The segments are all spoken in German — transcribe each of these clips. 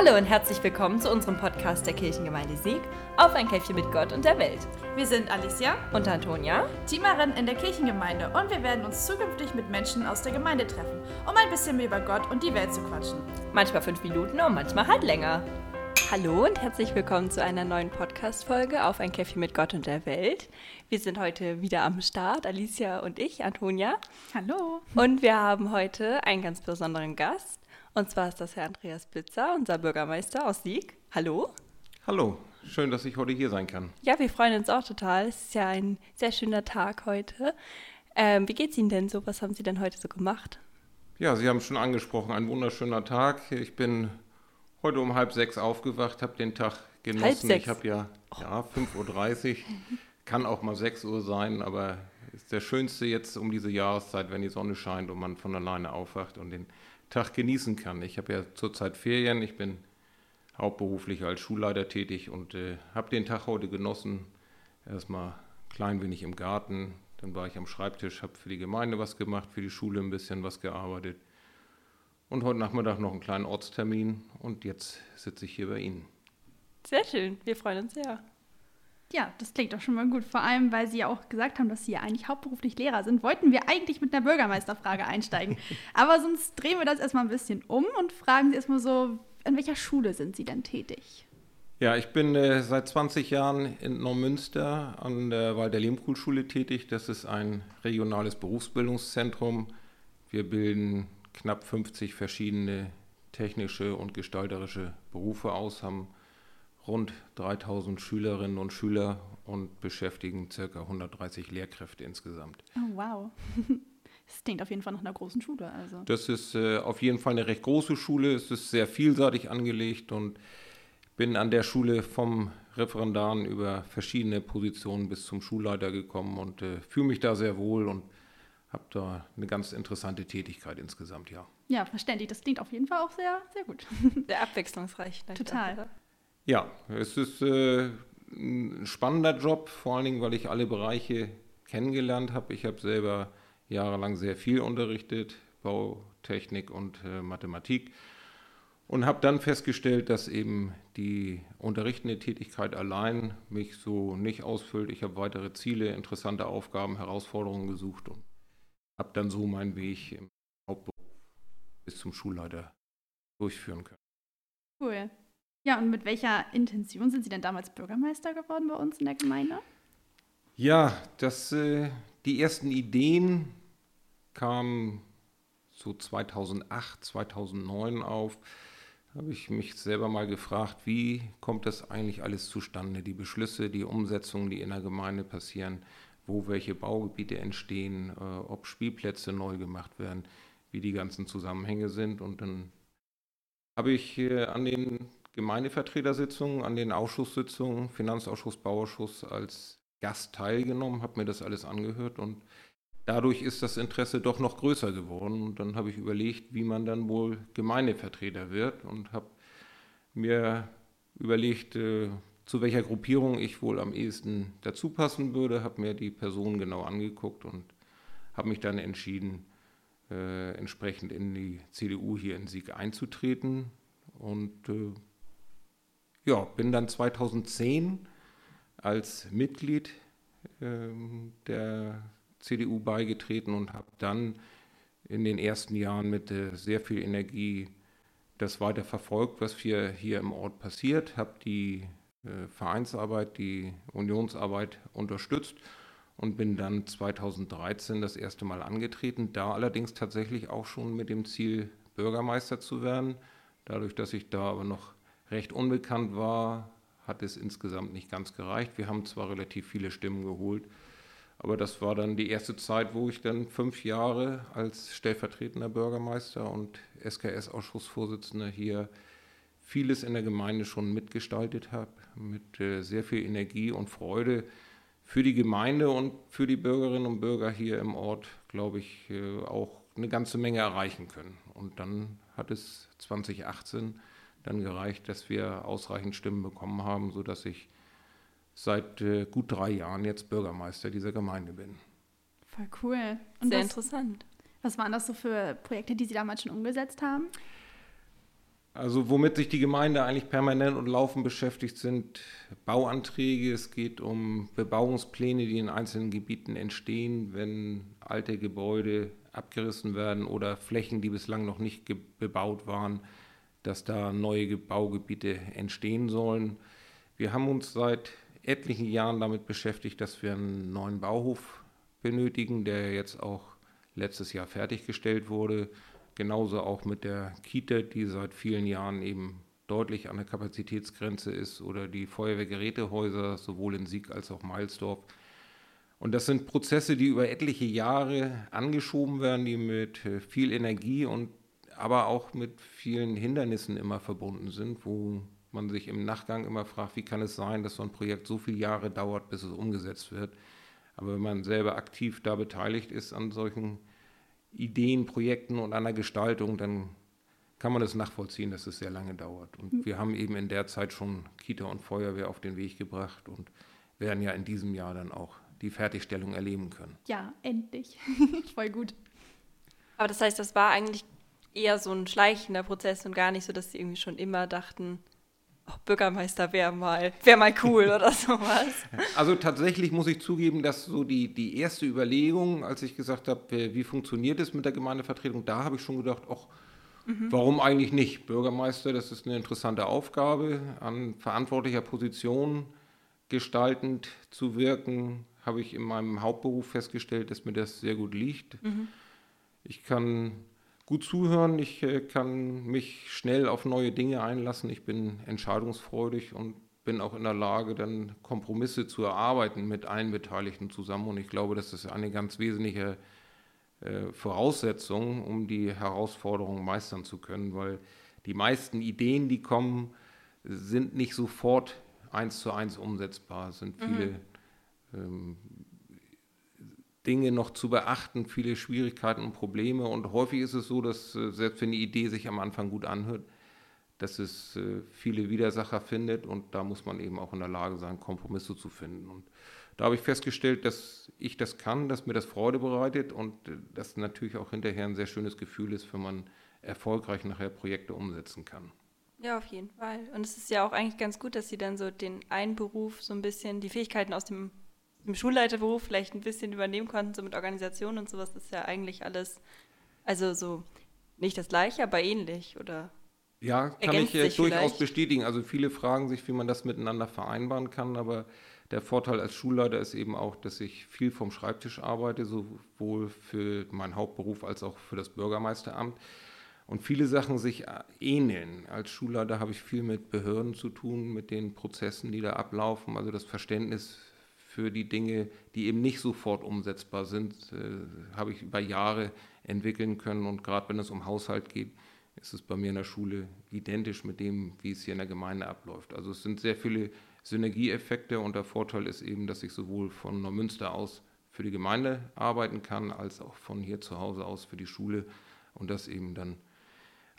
Hallo und herzlich willkommen zu unserem Podcast der Kirchengemeinde Sieg auf ein Käffchen mit Gott und der Welt. Wir sind Alicia und Antonia, Teamerin in der Kirchengemeinde und wir werden uns zukünftig mit Menschen aus der Gemeinde treffen, um ein bisschen mehr über Gott und die Welt zu quatschen. Manchmal fünf Minuten und manchmal halt länger. Hallo und herzlich willkommen zu einer neuen Podcast-Folge auf ein Käffchen mit Gott und der Welt. Wir sind heute wieder am Start, Alicia und ich, Antonia. Hallo. Und wir haben heute einen ganz besonderen Gast. Und zwar ist das Herr Andreas Blitzer, unser Bürgermeister aus Sieg. Hallo. Hallo, schön, dass ich heute hier sein kann. Ja, wir freuen uns auch total. Es ist ja ein sehr schöner Tag heute. Ähm, wie es Ihnen denn so? Was haben Sie denn heute so gemacht? Ja, Sie haben schon angesprochen, ein wunderschöner Tag. Ich bin heute um halb sechs aufgewacht, habe den Tag genossen. Halb sechs. Ich habe ja, oh. ja 5.30 Uhr, kann auch mal 6 Uhr sein, aber ist der schönste jetzt um diese Jahreszeit, wenn die Sonne scheint und man von alleine aufwacht und den Tag genießen kann. Ich habe ja zurzeit Ferien, ich bin hauptberuflich als Schulleiter tätig und äh, habe den Tag heute genossen. Erstmal klein wenig im Garten, dann war ich am Schreibtisch, habe für die Gemeinde was gemacht, für die Schule ein bisschen was gearbeitet. Und heute Nachmittag noch einen kleinen Ortstermin und jetzt sitze ich hier bei Ihnen. Sehr schön, wir freuen uns sehr. Ja, das klingt doch schon mal gut. Vor allem, weil Sie ja auch gesagt haben, dass Sie ja eigentlich hauptberuflich Lehrer sind, wollten wir eigentlich mit einer Bürgermeisterfrage einsteigen. Aber sonst drehen wir das erstmal ein bisschen um und fragen Sie erstmal so, an welcher Schule sind Sie denn tätig? Ja, ich bin äh, seit 20 Jahren in Neumünster an der Walter Lehmkuhl-Schule tätig. Das ist ein regionales Berufsbildungszentrum. Wir bilden knapp 50 verschiedene technische und gestalterische Berufe aus, haben rund 3000 Schülerinnen und Schüler und beschäftigen ca. 130 Lehrkräfte insgesamt. Oh, wow. Das klingt auf jeden Fall nach einer großen Schule. Also. Das ist äh, auf jeden Fall eine recht große Schule. Es ist sehr vielseitig angelegt und bin an der Schule vom Referendaren über verschiedene Positionen bis zum Schulleiter gekommen und äh, fühle mich da sehr wohl und habe da eine ganz interessante Tätigkeit insgesamt, ja. Ja, verständlich. Das klingt auf jeden Fall auch sehr, sehr gut. Sehr abwechslungsreich. Total. Dachte. Ja, es ist äh, ein spannender Job, vor allen Dingen, weil ich alle Bereiche kennengelernt habe. Ich habe selber jahrelang sehr viel unterrichtet, Bautechnik und äh, Mathematik. Und habe dann festgestellt, dass eben die unterrichtende Tätigkeit allein mich so nicht ausfüllt. Ich habe weitere Ziele, interessante Aufgaben, Herausforderungen gesucht und habe dann so meinen Weg im Hauptberuf bis zum Schulleiter durchführen können. Cool. Ja, und mit welcher Intention sind Sie denn damals Bürgermeister geworden bei uns in der Gemeinde? Ja, das, äh, die ersten Ideen kamen so 2008, 2009 auf. Da habe ich mich selber mal gefragt, wie kommt das eigentlich alles zustande? Die Beschlüsse, die Umsetzungen, die in der Gemeinde passieren, wo welche Baugebiete entstehen, äh, ob Spielplätze neu gemacht werden, wie die ganzen Zusammenhänge sind. Und dann habe ich äh, an den Gemeindevertretersitzungen, an den Ausschusssitzungen, Finanzausschuss, Bauausschuss als Gast teilgenommen, habe mir das alles angehört und dadurch ist das Interesse doch noch größer geworden. Und dann habe ich überlegt, wie man dann wohl Gemeindevertreter wird und habe mir überlegt, äh, zu welcher Gruppierung ich wohl am ehesten dazu passen würde, habe mir die Person genau angeguckt und habe mich dann entschieden, äh, entsprechend in die CDU hier in Sieg einzutreten. Und äh, ja, bin dann 2010 als Mitglied äh, der CDU beigetreten und habe dann in den ersten Jahren mit äh, sehr viel Energie das weiter verfolgt, was hier, hier im Ort passiert, habe die äh, Vereinsarbeit, die Unionsarbeit unterstützt und bin dann 2013 das erste Mal angetreten, da allerdings tatsächlich auch schon mit dem Ziel, Bürgermeister zu werden. Dadurch, dass ich da aber noch recht unbekannt war, hat es insgesamt nicht ganz gereicht. Wir haben zwar relativ viele Stimmen geholt, aber das war dann die erste Zeit, wo ich dann fünf Jahre als stellvertretender Bürgermeister und SKS-Ausschussvorsitzender hier vieles in der Gemeinde schon mitgestaltet habe, mit äh, sehr viel Energie und Freude für die Gemeinde und für die Bürgerinnen und Bürger hier im Ort, glaube ich, äh, auch eine ganze Menge erreichen können. Und dann hat es 2018 dann gereicht, dass wir ausreichend Stimmen bekommen haben, sodass ich seit äh, gut drei Jahren jetzt Bürgermeister dieser Gemeinde bin. Voll cool. Und Sehr was, interessant. Was waren das so für Projekte, die Sie damals schon umgesetzt haben? Also womit sich die Gemeinde eigentlich permanent und laufend beschäftigt, sind Bauanträge. Es geht um Bebauungspläne, die in einzelnen Gebieten entstehen, wenn alte Gebäude abgerissen werden oder Flächen, die bislang noch nicht bebaut waren, dass da neue Baugebiete entstehen sollen. Wir haben uns seit etlichen Jahren damit beschäftigt, dass wir einen neuen Bauhof benötigen, der jetzt auch letztes Jahr fertiggestellt wurde. Genauso auch mit der Kita, die seit vielen Jahren eben deutlich an der Kapazitätsgrenze ist, oder die Feuerwehrgerätehäuser sowohl in Sieg als auch Meilsdorf. Und das sind Prozesse, die über etliche Jahre angeschoben werden, die mit äh, viel Energie und aber auch mit vielen Hindernissen immer verbunden sind, wo man sich im Nachgang immer fragt, wie kann es sein, dass so ein Projekt so viele Jahre dauert, bis es umgesetzt wird. Aber wenn man selber aktiv da beteiligt ist an solchen Ideen, Projekten und einer Gestaltung, dann kann man es nachvollziehen, dass es sehr lange dauert. Und hm. wir haben eben in der Zeit schon Kita und Feuerwehr auf den Weg gebracht und werden ja in diesem Jahr dann auch die Fertigstellung erleben können. Ja, endlich. Voll gut. Aber das heißt, das war eigentlich eher so ein schleichender Prozess und gar nicht so, dass sie irgendwie schon immer dachten, oh, Bürgermeister wäre mal, wär mal cool oder sowas. Also tatsächlich muss ich zugeben, dass so die, die erste Überlegung, als ich gesagt habe, wie funktioniert es mit der Gemeindevertretung, da habe ich schon gedacht, ach, mhm. warum eigentlich nicht? Bürgermeister, das ist eine interessante Aufgabe, an verantwortlicher Position gestaltend zu wirken, habe ich in meinem Hauptberuf festgestellt, dass mir das sehr gut liegt. Mhm. Ich kann gut zuhören, ich äh, kann mich schnell auf neue Dinge einlassen, ich bin entscheidungsfreudig und bin auch in der Lage, dann Kompromisse zu erarbeiten mit allen Beteiligten zusammen. Und ich glaube, das ist eine ganz wesentliche äh, Voraussetzung, um die Herausforderungen meistern zu können, weil die meisten Ideen, die kommen, sind nicht sofort eins zu eins umsetzbar. Es sind viele mhm. ähm, Dinge noch zu beachten, viele Schwierigkeiten und Probleme. Und häufig ist es so, dass äh, selbst wenn die Idee sich am Anfang gut anhört, dass es äh, viele Widersacher findet und da muss man eben auch in der Lage sein, Kompromisse zu finden. Und da habe ich festgestellt, dass ich das kann, dass mir das Freude bereitet und äh, das natürlich auch hinterher ein sehr schönes Gefühl ist, wenn man erfolgreich nachher Projekte umsetzen kann. Ja, auf jeden Fall. Und es ist ja auch eigentlich ganz gut, dass Sie dann so den einen Beruf so ein bisschen, die Fähigkeiten aus dem im Schulleiterberuf vielleicht ein bisschen übernehmen konnten, so mit Organisation und sowas, ist ja eigentlich alles, also so nicht das gleiche, aber ähnlich, oder? Ja, kann ich durchaus vielleicht? bestätigen. Also viele fragen sich, wie man das miteinander vereinbaren kann, aber der Vorteil als Schulleiter ist eben auch, dass ich viel vom Schreibtisch arbeite, sowohl für meinen Hauptberuf als auch für das Bürgermeisteramt. Und viele Sachen sich äh, ähneln. Als Schulleiter habe ich viel mit Behörden zu tun, mit den Prozessen, die da ablaufen. Also das Verständnis für die Dinge, die eben nicht sofort umsetzbar sind, äh, habe ich über Jahre entwickeln können. Und gerade wenn es um Haushalt geht, ist es bei mir in der Schule identisch mit dem, wie es hier in der Gemeinde abläuft. Also es sind sehr viele Synergieeffekte und der Vorteil ist eben, dass ich sowohl von Neumünster aus für die Gemeinde arbeiten kann, als auch von hier zu Hause aus für die Schule und das eben dann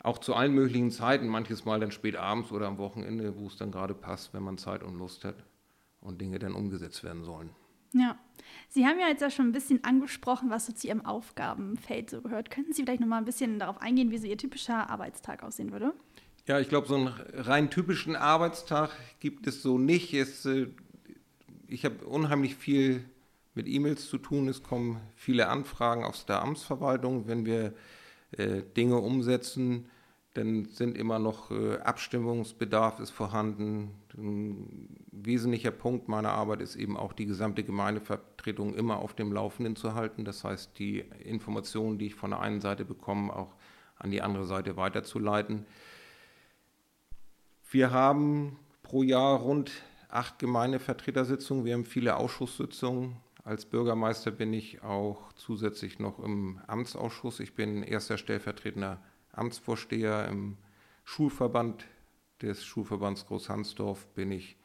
auch zu allen möglichen Zeiten, manches Mal dann spät abends oder am Wochenende, wo es dann gerade passt, wenn man Zeit und Lust hat und Dinge dann umgesetzt werden sollen. Ja. Sie haben ja jetzt ja schon ein bisschen angesprochen, was so zu Ihrem Aufgabenfeld so gehört. Könnten Sie vielleicht noch mal ein bisschen darauf eingehen, wie so Ihr typischer Arbeitstag aussehen würde? Ja, ich glaube, so einen rein typischen Arbeitstag gibt es so nicht. Es, äh, ich habe unheimlich viel mit E-Mails zu tun. Es kommen viele Anfragen aus der Amtsverwaltung, wenn wir äh, Dinge umsetzen dann sind immer noch äh, Abstimmungsbedarf ist vorhanden. Ein wesentlicher Punkt meiner Arbeit ist eben auch die gesamte Gemeindevertretung immer auf dem Laufenden zu halten. Das heißt, die Informationen, die ich von der einen Seite bekomme, auch an die andere Seite weiterzuleiten. Wir haben pro Jahr rund acht Gemeindevertretersitzungen. Wir haben viele Ausschusssitzungen. Als Bürgermeister bin ich auch zusätzlich noch im Amtsausschuss. Ich bin erster stellvertretender Amtsvorsteher im Schulverband des Schulverbands Großhansdorf, bin ich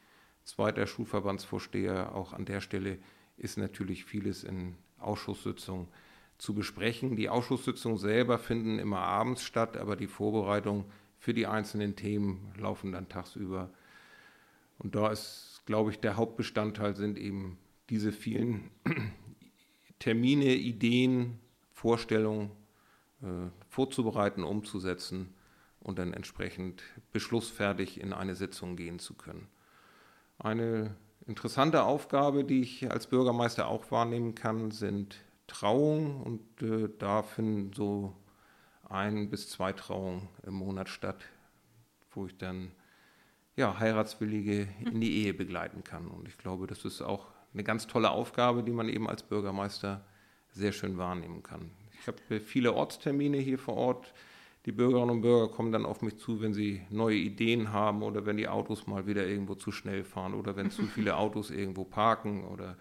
zweiter Schulverbandsvorsteher. Auch an der Stelle ist natürlich vieles in Ausschusssitzungen zu besprechen. Die Ausschusssitzungen selber finden immer abends statt, aber die Vorbereitungen für die einzelnen Themen laufen dann tagsüber. Und da ist, glaube ich, der Hauptbestandteil sind eben diese vielen Termine, Ideen, Vorstellungen, äh, vorzubereiten, umzusetzen und dann entsprechend beschlussfertig in eine Sitzung gehen zu können. Eine interessante Aufgabe, die ich als Bürgermeister auch wahrnehmen kann, sind Trauungen und äh, da finden so ein bis zwei Trauungen im Monat statt, wo ich dann ja, Heiratswillige in die Ehe begleiten kann. Und ich glaube, das ist auch eine ganz tolle Aufgabe, die man eben als Bürgermeister sehr schön wahrnehmen kann. Ich habe viele Ortstermine hier vor Ort. Die Bürgerinnen und Bürger kommen dann auf mich zu, wenn sie neue Ideen haben oder wenn die Autos mal wieder irgendwo zu schnell fahren oder wenn zu viele Autos irgendwo parken oder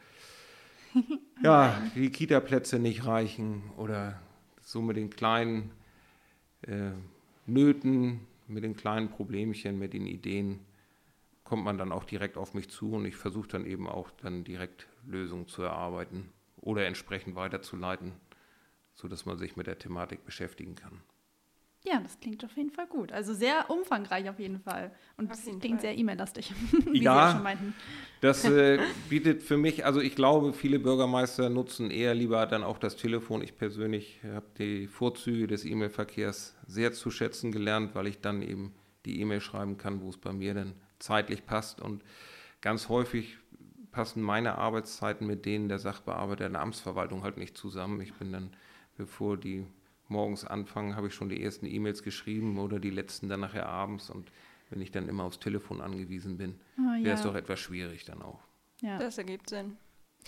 ja, die Kita-Plätze nicht reichen oder so mit den kleinen äh, Nöten, mit den kleinen Problemchen, mit den Ideen kommt man dann auch direkt auf mich zu und ich versuche dann eben auch dann direkt Lösungen zu erarbeiten oder entsprechend weiterzuleiten, sodass man sich mit der Thematik beschäftigen kann. Ja, das klingt auf jeden Fall gut. Also sehr umfangreich auf jeden Fall. Und es klingt Fall. sehr E-Mail-lastig, wie ja, Sie ja schon meinten. Das äh, bietet für mich, also ich glaube, viele Bürgermeister nutzen eher lieber dann auch das Telefon. Ich persönlich habe die Vorzüge des E-Mail-Verkehrs sehr zu schätzen gelernt, weil ich dann eben die E-Mail schreiben kann, wo es bei mir dann zeitlich passt. Und ganz häufig passen meine Arbeitszeiten mit denen der Sachbearbeiter in der Amtsverwaltung halt nicht zusammen. Ich bin dann, bevor die morgens anfangen, habe ich schon die ersten E-Mails geschrieben oder die letzten dann nachher abends. Und wenn ich dann immer aufs Telefon angewiesen bin, oh, ja. wäre es doch etwas schwierig dann auch. Ja. Das ergibt Sinn.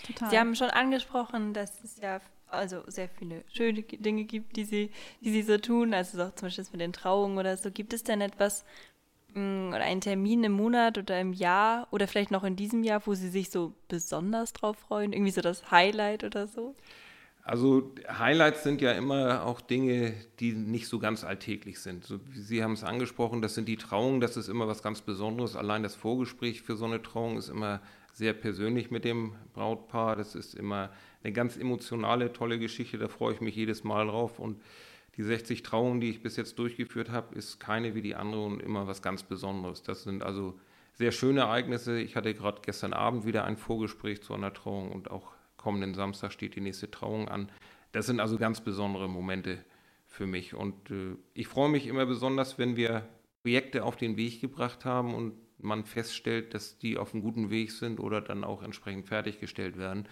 Total. Sie haben schon angesprochen, dass es ja also sehr viele schöne Dinge gibt, die Sie, die Sie so tun, also auch zum Beispiel mit den Trauungen oder so. Gibt es denn etwas, Mm, oder einen Termin im Monat oder im Jahr oder vielleicht noch in diesem Jahr, wo Sie sich so besonders drauf freuen? Irgendwie so das Highlight oder so? Also Highlights sind ja immer auch Dinge, die nicht so ganz alltäglich sind. So, Sie haben es angesprochen, das sind die Trauungen, das ist immer was ganz Besonderes. Allein das Vorgespräch für so eine Trauung ist immer sehr persönlich mit dem Brautpaar. Das ist immer eine ganz emotionale, tolle Geschichte, da freue ich mich jedes Mal drauf. Und die 60 Trauungen, die ich bis jetzt durchgeführt habe, ist keine wie die andere und immer was ganz Besonderes. Das sind also sehr schöne Ereignisse. Ich hatte gerade gestern Abend wieder ein Vorgespräch zu einer Trauung und auch kommenden Samstag steht die nächste Trauung an. Das sind also ganz besondere Momente für mich und äh, ich freue mich immer besonders, wenn wir Projekte auf den Weg gebracht haben und man feststellt, dass die auf einem guten Weg sind oder dann auch entsprechend fertiggestellt werden.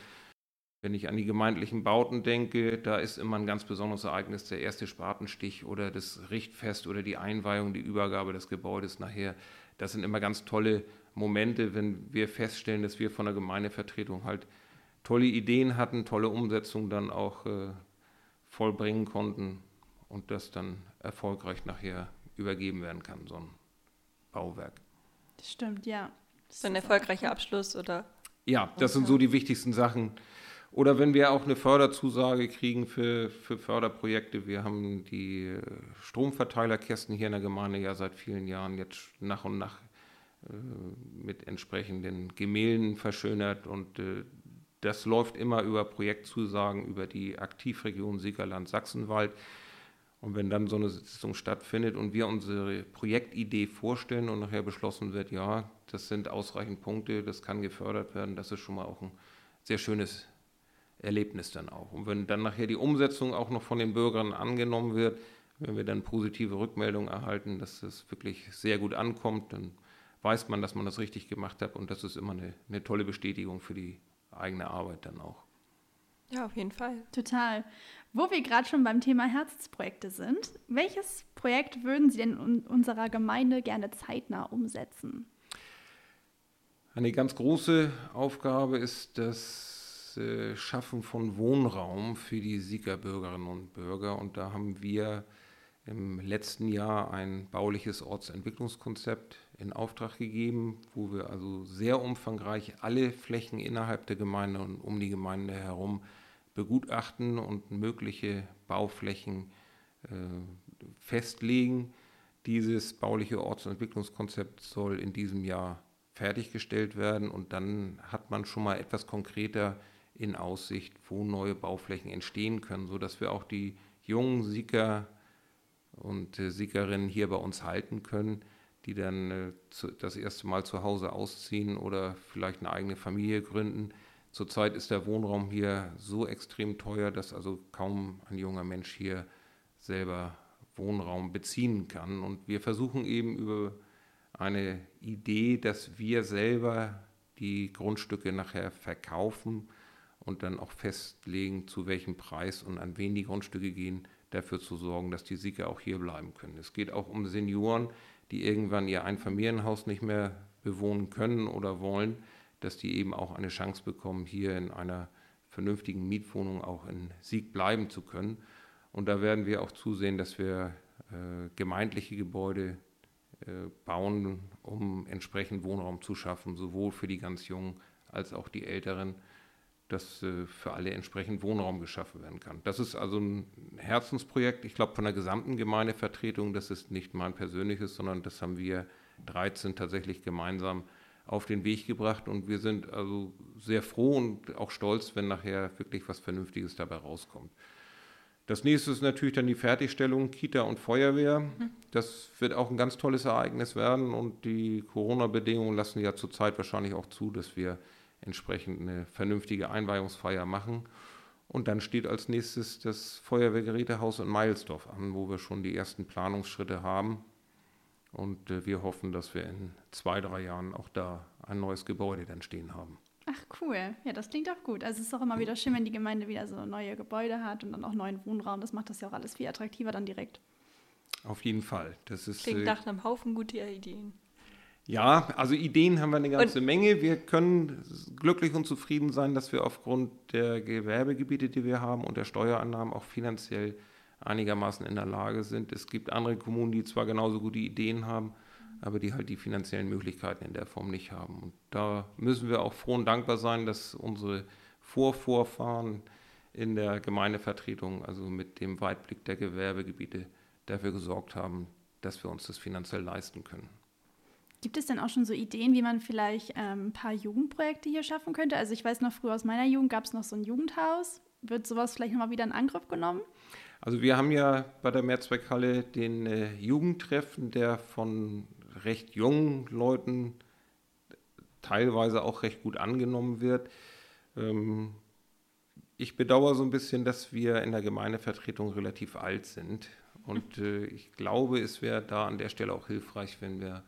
Wenn ich an die gemeindlichen Bauten denke, da ist immer ein ganz besonderes Ereignis der erste Spatenstich oder das Richtfest oder die Einweihung, die Übergabe des Gebäudes nachher. Das sind immer ganz tolle Momente, wenn wir feststellen, dass wir von der Gemeindevertretung halt tolle Ideen hatten, tolle Umsetzungen dann auch äh, vollbringen konnten und das dann erfolgreich nachher übergeben werden kann, so ein Bauwerk. Das stimmt, ja. Das so ein erfolgreicher Abschluss, oder? Ja, das sind so die wichtigsten Sachen, oder wenn wir auch eine Förderzusage kriegen für, für Förderprojekte. Wir haben die äh, Stromverteilerkästen hier in der Gemeinde ja seit vielen Jahren jetzt nach und nach äh, mit entsprechenden Gemälden verschönert und äh, das läuft immer über Projektzusagen über die Aktivregion Siegerland-Sachsenwald. Und wenn dann so eine Sitzung stattfindet und wir unsere Projektidee vorstellen und nachher beschlossen wird, ja, das sind ausreichend Punkte, das kann gefördert werden, das ist schon mal auch ein sehr schönes Erlebnis dann auch. Und wenn dann nachher die Umsetzung auch noch von den Bürgern angenommen wird, wenn wir dann positive Rückmeldungen erhalten, dass es wirklich sehr gut ankommt, dann weiß man, dass man das richtig gemacht hat und das ist immer eine, eine tolle Bestätigung für die eigene Arbeit dann auch. Ja, auf jeden Fall. Total. Wo wir gerade schon beim Thema Herzensprojekte sind, welches Projekt würden Sie denn in unserer Gemeinde gerne zeitnah umsetzen? Eine ganz große Aufgabe ist das äh, Schaffen von Wohnraum für die Siegerbürgerinnen und Bürger. Und da haben wir im letzten Jahr ein bauliches Ortsentwicklungskonzept in Auftrag gegeben, wo wir also sehr umfangreich alle Flächen innerhalb der Gemeinde und um die Gemeinde herum begutachten und mögliche Bauflächen äh, festlegen. Dieses bauliche Ortsentwicklungskonzept soll in diesem Jahr fertiggestellt werden und dann hat man schon mal etwas konkreter in Aussicht, wo neue Bauflächen entstehen können, sodass wir auch die jungen Sieger und äh, Siegerinnen hier bei uns halten können, die dann äh, das erste Mal zu Hause ausziehen oder vielleicht eine eigene Familie gründen. Zurzeit ist der Wohnraum hier so extrem teuer, dass also kaum ein junger Mensch hier selber Wohnraum beziehen kann. Und wir versuchen eben über eine Idee, dass wir selber die Grundstücke nachher verkaufen und dann auch festlegen, zu welchem Preis und an wen die Grundstücke gehen, dafür zu sorgen, dass die Sieger auch hier bleiben können. Es geht auch um Senioren, die irgendwann ihr Einfamilienhaus nicht mehr bewohnen können oder wollen, dass die eben auch eine Chance bekommen, hier in einer vernünftigen Mietwohnung auch in Sieg bleiben zu können. Und da werden wir auch zusehen, dass wir äh, gemeindliche Gebäude äh, bauen, um entsprechend Wohnraum zu schaffen, sowohl für die ganz Jungen als auch die Älteren, dass äh, für alle entsprechend Wohnraum geschaffen werden kann. Das ist also ein Herzensprojekt, ich glaube, von der gesamten Gemeindevertretung. Das ist nicht mein persönliches, sondern das haben wir 13 tatsächlich gemeinsam auf den Weg gebracht und wir sind also sehr froh und auch stolz, wenn nachher wirklich was Vernünftiges dabei rauskommt. Das nächste ist natürlich dann die Fertigstellung Kita und Feuerwehr. Mhm. Das wird auch ein ganz tolles Ereignis werden und die Corona-Bedingungen lassen ja zurzeit wahrscheinlich auch zu, dass wir entsprechend eine vernünftige Einweihungsfeier machen. Und dann steht als nächstes das Feuerwehrgerätehaus in Meilsdorf an, wo wir schon die ersten Planungsschritte haben. Und äh, wir hoffen, dass wir in zwei, drei Jahren auch da ein neues Gebäude dann stehen haben. Ach cool, ja, das klingt auch gut. Also es ist auch immer wieder schön, wenn die Gemeinde wieder so neue Gebäude hat und dann auch neuen Wohnraum. Das macht das ja auch alles viel attraktiver dann direkt. Auf jeden Fall. Das ist, klingt äh, nach einem Haufen guter Ideen. Ja, also Ideen haben wir eine ganze und Menge. Wir können glücklich und zufrieden sein, dass wir aufgrund der Gewerbegebiete, die wir haben und der Steuerannahmen auch finanziell einigermaßen in der Lage sind. Es gibt andere Kommunen, die zwar genauso gute Ideen haben, aber die halt die finanziellen Möglichkeiten in der Form nicht haben. Und da müssen wir auch froh und dankbar sein, dass unsere Vorvorfahren in der Gemeindevertretung, also mit dem Weitblick der Gewerbegebiete, dafür gesorgt haben, dass wir uns das finanziell leisten können. Gibt es denn auch schon so Ideen, wie man vielleicht ähm, ein paar Jugendprojekte hier schaffen könnte? Also ich weiß noch, früher aus meiner Jugend gab es noch so ein Jugendhaus. Wird sowas vielleicht nochmal wieder in Angriff genommen? Also wir haben ja bei der Mehrzweckhalle den äh, Jugendtreffen, der von recht jungen Leuten teilweise auch recht gut angenommen wird. Ähm, ich bedauere so ein bisschen, dass wir in der Gemeindevertretung relativ alt sind. Und äh, ich glaube, es wäre da an der Stelle auch hilfreich, wenn wir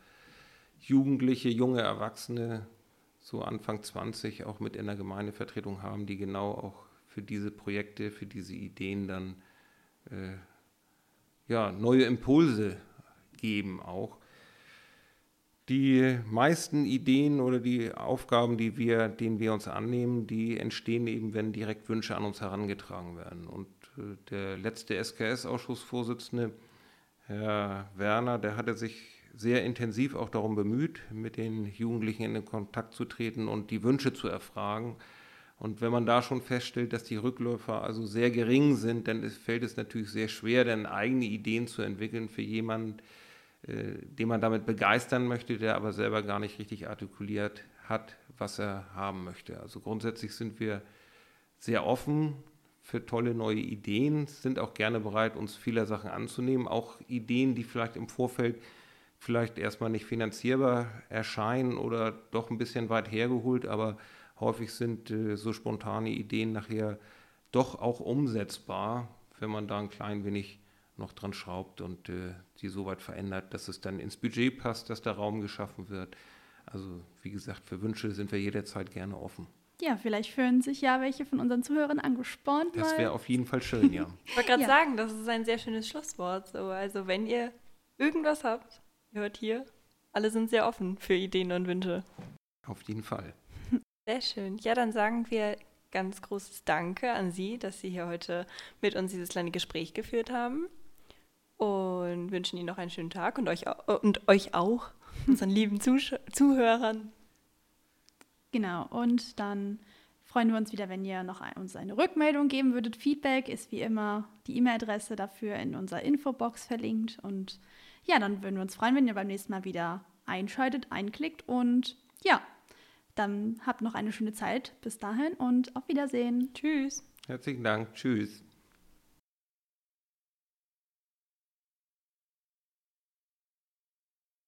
Jugendliche, junge Erwachsene, so Anfang 20, auch mit in der Gemeindevertretung haben, die genau auch für diese Projekte, für diese Ideen dann äh, ja, neue Impulse geben auch. Die meisten Ideen oder die Aufgaben, die wir, denen wir uns annehmen, die entstehen eben, wenn direkt Wünsche an uns herangetragen werden. Und äh, der letzte SKS-Ausschussvorsitzende, Herr Werner, der hatte sich sehr intensiv auch darum bemüht, mit den Jugendlichen in Kontakt zu treten und die Wünsche zu erfragen. Und wenn man da schon feststellt, dass die Rückläufer also sehr gering sind, dann fällt es natürlich sehr schwer, dann eigene Ideen zu entwickeln für jemanden, äh, den man damit begeistern möchte, der aber selber gar nicht richtig artikuliert hat, was er haben möchte. Also grundsätzlich sind wir sehr offen für tolle neue Ideen, sind auch gerne bereit, uns vieler Sachen anzunehmen, auch Ideen, die vielleicht im Vorfeld vielleicht erstmal nicht finanzierbar erscheinen oder doch ein bisschen weit hergeholt, aber häufig sind äh, so spontane Ideen nachher doch auch umsetzbar, wenn man da ein klein wenig noch dran schraubt und äh, die so weit verändert, dass es dann ins Budget passt, dass der Raum geschaffen wird. Also wie gesagt, für Wünsche sind wir jederzeit gerne offen. Ja, vielleicht fühlen sich ja welche von unseren Zuhörern angespornt. Das wäre auf jeden Fall schön, ja. ich wollte gerade ja. sagen, das ist ein sehr schönes Schlusswort. So. Also wenn ihr irgendwas habt, ihr hört hier, alle sind sehr offen für Ideen und Wünsche. Auf jeden Fall. Sehr schön. Ja, dann sagen wir ganz großes Danke an Sie, dass Sie hier heute mit uns dieses kleine Gespräch geführt haben und wünschen Ihnen noch einen schönen Tag und euch, und euch auch, unseren lieben Zusch Zuhörern. Genau, und dann freuen wir uns wieder, wenn ihr noch ein, uns eine Rückmeldung geben würdet. Feedback ist wie immer die E-Mail-Adresse dafür in unserer Infobox verlinkt. Und ja, dann würden wir uns freuen, wenn ihr beim nächsten Mal wieder einschaltet, einklickt. Und ja, dann habt noch eine schöne Zeit bis dahin und auf Wiedersehen. Tschüss. Herzlichen Dank. Tschüss.